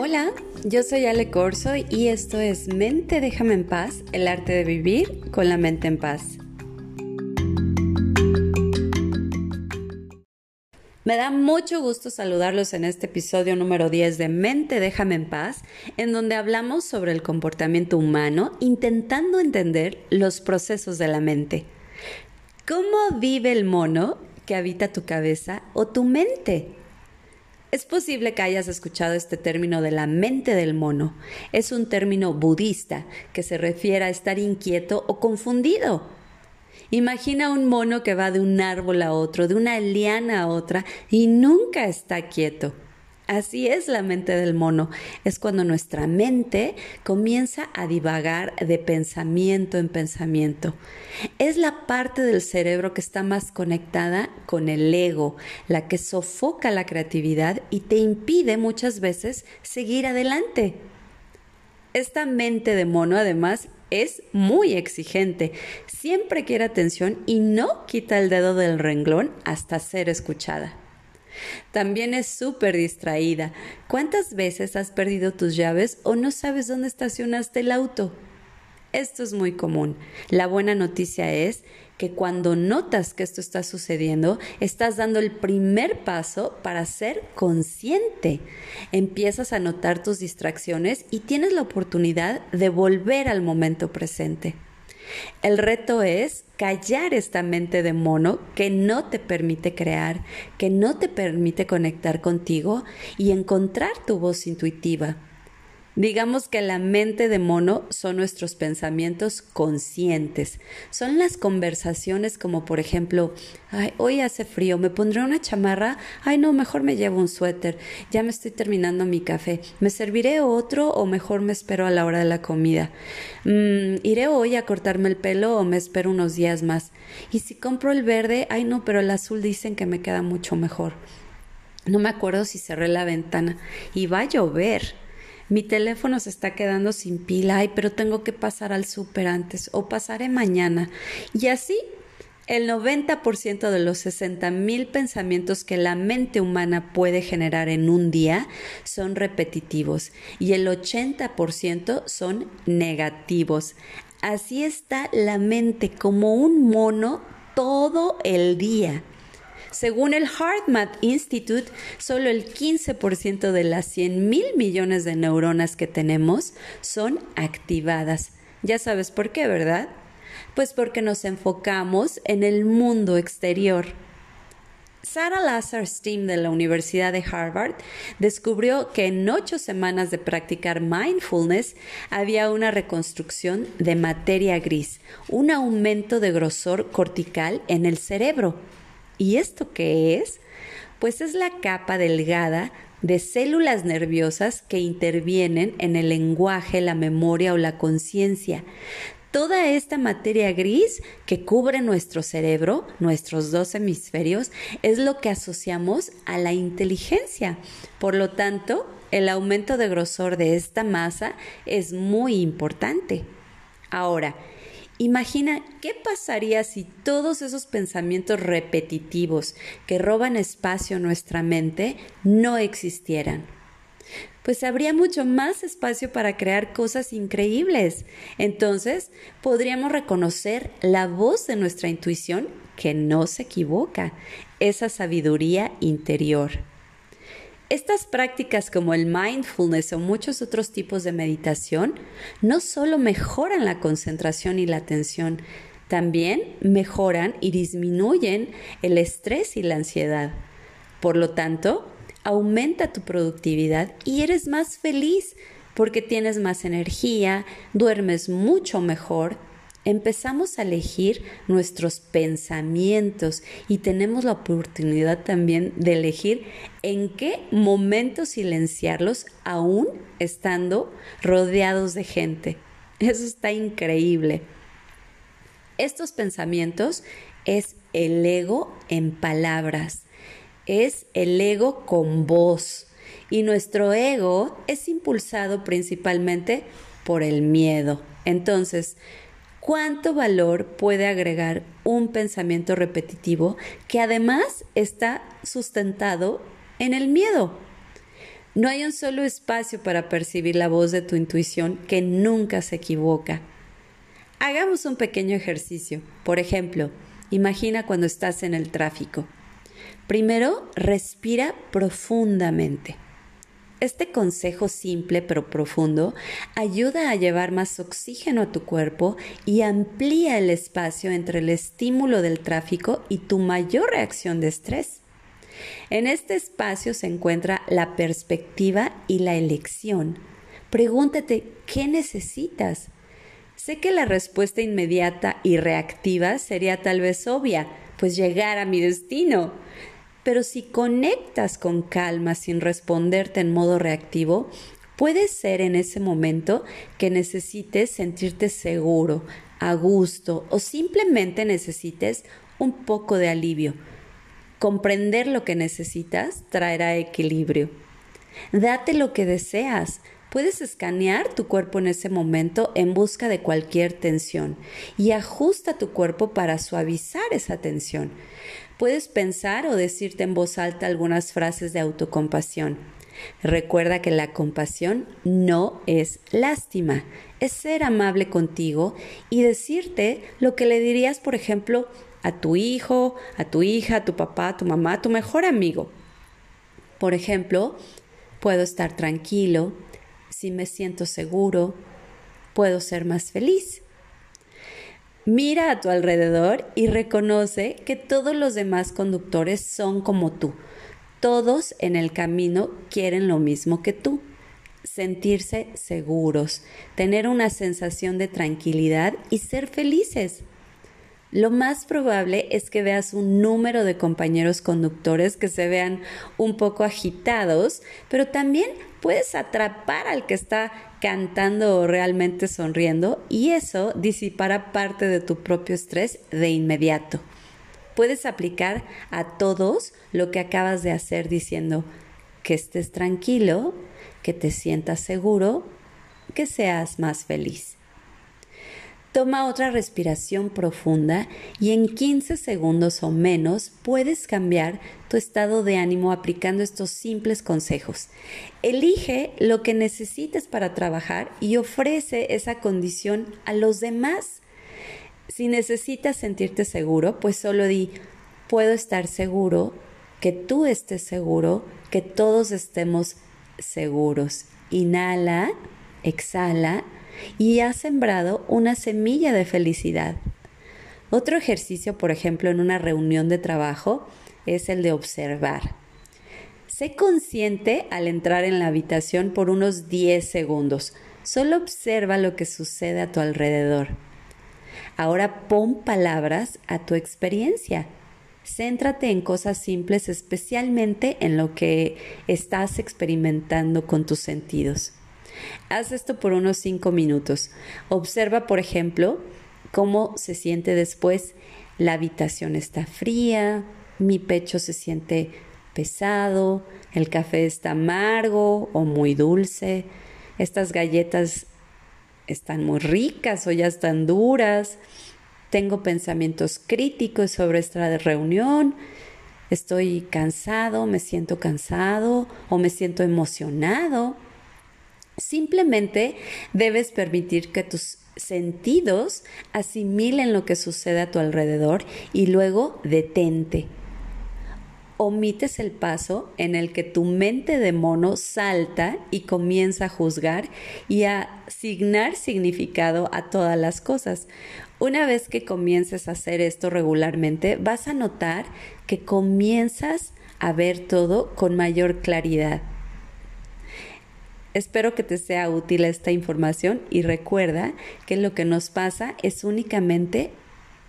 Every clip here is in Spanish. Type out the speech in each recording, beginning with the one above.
Hola, yo soy Ale Corso y esto es Mente Déjame en Paz, el arte de vivir con la mente en paz. Me da mucho gusto saludarlos en este episodio número 10 de Mente Déjame en Paz, en donde hablamos sobre el comportamiento humano intentando entender los procesos de la mente. ¿Cómo vive el mono que habita tu cabeza o tu mente? Es posible que hayas escuchado este término de la mente del mono. Es un término budista que se refiere a estar inquieto o confundido Imagina un mono que va de un árbol a otro, de una liana a otra y nunca está quieto. Así es la mente del mono. Es cuando nuestra mente comienza a divagar de pensamiento en pensamiento. Es la parte del cerebro que está más conectada con el ego, la que sofoca la creatividad y te impide muchas veces seguir adelante. Esta mente de mono además es muy exigente, siempre quiere atención y no quita el dedo del renglón hasta ser escuchada. También es súper distraída. ¿Cuántas veces has perdido tus llaves o no sabes dónde estacionaste el auto? Esto es muy común. La buena noticia es que cuando notas que esto está sucediendo, estás dando el primer paso para ser consciente. Empiezas a notar tus distracciones y tienes la oportunidad de volver al momento presente. El reto es callar esta mente de mono que no te permite crear, que no te permite conectar contigo y encontrar tu voz intuitiva. Digamos que la mente de mono son nuestros pensamientos conscientes. Son las conversaciones como por ejemplo, ay, hoy hace frío, me pondré una chamarra, ay no, mejor me llevo un suéter, ya me estoy terminando mi café, me serviré otro o mejor me espero a la hora de la comida. Mm, iré hoy a cortarme el pelo o me espero unos días más. Y si compro el verde, ay no, pero el azul dicen que me queda mucho mejor. No me acuerdo si cerré la ventana y va a llover mi teléfono se está quedando sin pila, ay, pero tengo que pasar al súper antes o pasaré mañana. Y así, el 90% de los 60 mil pensamientos que la mente humana puede generar en un día son repetitivos y el 80% son negativos. Así está la mente como un mono todo el día. Según el HeartMath Institute, solo el 15% de las 100 mil millones de neuronas que tenemos son activadas. Ya sabes por qué, ¿verdad? Pues porque nos enfocamos en el mundo exterior. Sarah Lazar Steam de la Universidad de Harvard descubrió que en ocho semanas de practicar mindfulness había una reconstrucción de materia gris, un aumento de grosor cortical en el cerebro. ¿Y esto qué es? Pues es la capa delgada de células nerviosas que intervienen en el lenguaje, la memoria o la conciencia. Toda esta materia gris que cubre nuestro cerebro, nuestros dos hemisferios, es lo que asociamos a la inteligencia. Por lo tanto, el aumento de grosor de esta masa es muy importante. Ahora, Imagina qué pasaría si todos esos pensamientos repetitivos que roban espacio en nuestra mente no existieran. Pues habría mucho más espacio para crear cosas increíbles. Entonces podríamos reconocer la voz de nuestra intuición que no se equivoca, esa sabiduría interior. Estas prácticas como el mindfulness o muchos otros tipos de meditación no solo mejoran la concentración y la atención, también mejoran y disminuyen el estrés y la ansiedad. Por lo tanto, aumenta tu productividad y eres más feliz porque tienes más energía, duermes mucho mejor, empezamos a elegir nuestros pensamientos y tenemos la oportunidad también de elegir en qué momento silenciarlos aún estando rodeados de gente. Eso está increíble. Estos pensamientos es el ego en palabras, es el ego con voz y nuestro ego es impulsado principalmente por el miedo. Entonces, cuánto valor puede agregar un pensamiento repetitivo que además está sustentado en el miedo. No hay un solo espacio para percibir la voz de tu intuición que nunca se equivoca. Hagamos un pequeño ejercicio. Por ejemplo, imagina cuando estás en el tráfico. Primero, respira profundamente. Este consejo simple pero profundo ayuda a llevar más oxígeno a tu cuerpo y amplía el espacio entre el estímulo del tráfico y tu mayor reacción de estrés. En este espacio se encuentra la perspectiva y la elección. Pregúntate, ¿qué necesitas? Sé que la respuesta inmediata y reactiva sería tal vez obvia, pues llegar a mi destino. Pero si conectas con calma sin responderte en modo reactivo, puede ser en ese momento que necesites sentirte seguro, a gusto o simplemente necesites un poco de alivio. Comprender lo que necesitas traerá equilibrio. Date lo que deseas. Puedes escanear tu cuerpo en ese momento en busca de cualquier tensión y ajusta tu cuerpo para suavizar esa tensión. Puedes pensar o decirte en voz alta algunas frases de autocompasión. Recuerda que la compasión no es lástima, es ser amable contigo y decirte lo que le dirías, por ejemplo, a tu hijo, a tu hija, a tu papá, a tu mamá, a tu mejor amigo. Por ejemplo, puedo estar tranquilo, si me siento seguro, puedo ser más feliz. Mira a tu alrededor y reconoce que todos los demás conductores son como tú. Todos en el camino quieren lo mismo que tú. Sentirse seguros, tener una sensación de tranquilidad y ser felices. Lo más probable es que veas un número de compañeros conductores que se vean un poco agitados, pero también puedes atrapar al que está cantando o realmente sonriendo y eso disipará parte de tu propio estrés de inmediato. Puedes aplicar a todos lo que acabas de hacer diciendo que estés tranquilo, que te sientas seguro, que seas más feliz. Toma otra respiración profunda y en 15 segundos o menos puedes cambiar tu estado de ánimo aplicando estos simples consejos. Elige lo que necesites para trabajar y ofrece esa condición a los demás. Si necesitas sentirte seguro, pues solo di, puedo estar seguro, que tú estés seguro, que todos estemos seguros. Inhala, exhala y has sembrado una semilla de felicidad. Otro ejercicio, por ejemplo, en una reunión de trabajo, es el de observar. Sé consciente al entrar en la habitación por unos 10 segundos. Solo observa lo que sucede a tu alrededor. Ahora pon palabras a tu experiencia. Céntrate en cosas simples, especialmente en lo que estás experimentando con tus sentidos. Haz esto por unos 5 minutos. Observa, por ejemplo, cómo se siente después. La habitación está fría, mi pecho se siente pesado, el café está amargo o muy dulce, estas galletas están muy ricas o ya están duras, tengo pensamientos críticos sobre esta reunión, estoy cansado, me siento cansado o me siento emocionado. Simplemente debes permitir que tus sentidos asimilen lo que sucede a tu alrededor y luego detente. Omites el paso en el que tu mente de mono salta y comienza a juzgar y a asignar significado a todas las cosas. Una vez que comiences a hacer esto regularmente, vas a notar que comienzas a ver todo con mayor claridad. Espero que te sea útil esta información y recuerda que lo que nos pasa es únicamente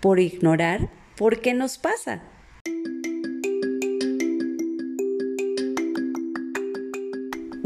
por ignorar por qué nos pasa.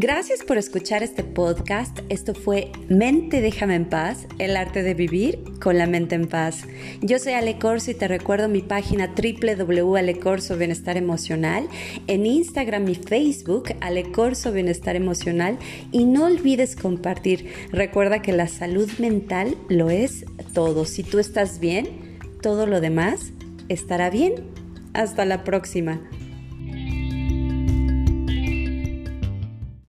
Gracias por escuchar este podcast. Esto fue Mente Déjame en Paz, el arte de vivir con la mente en paz. Yo soy Ale Corso y te recuerdo mi página www.alecorso Bienestar Emocional, en Instagram y Facebook Ale Corso Bienestar Emocional y no olvides compartir. Recuerda que la salud mental lo es todo. Si tú estás bien, todo lo demás estará bien. Hasta la próxima.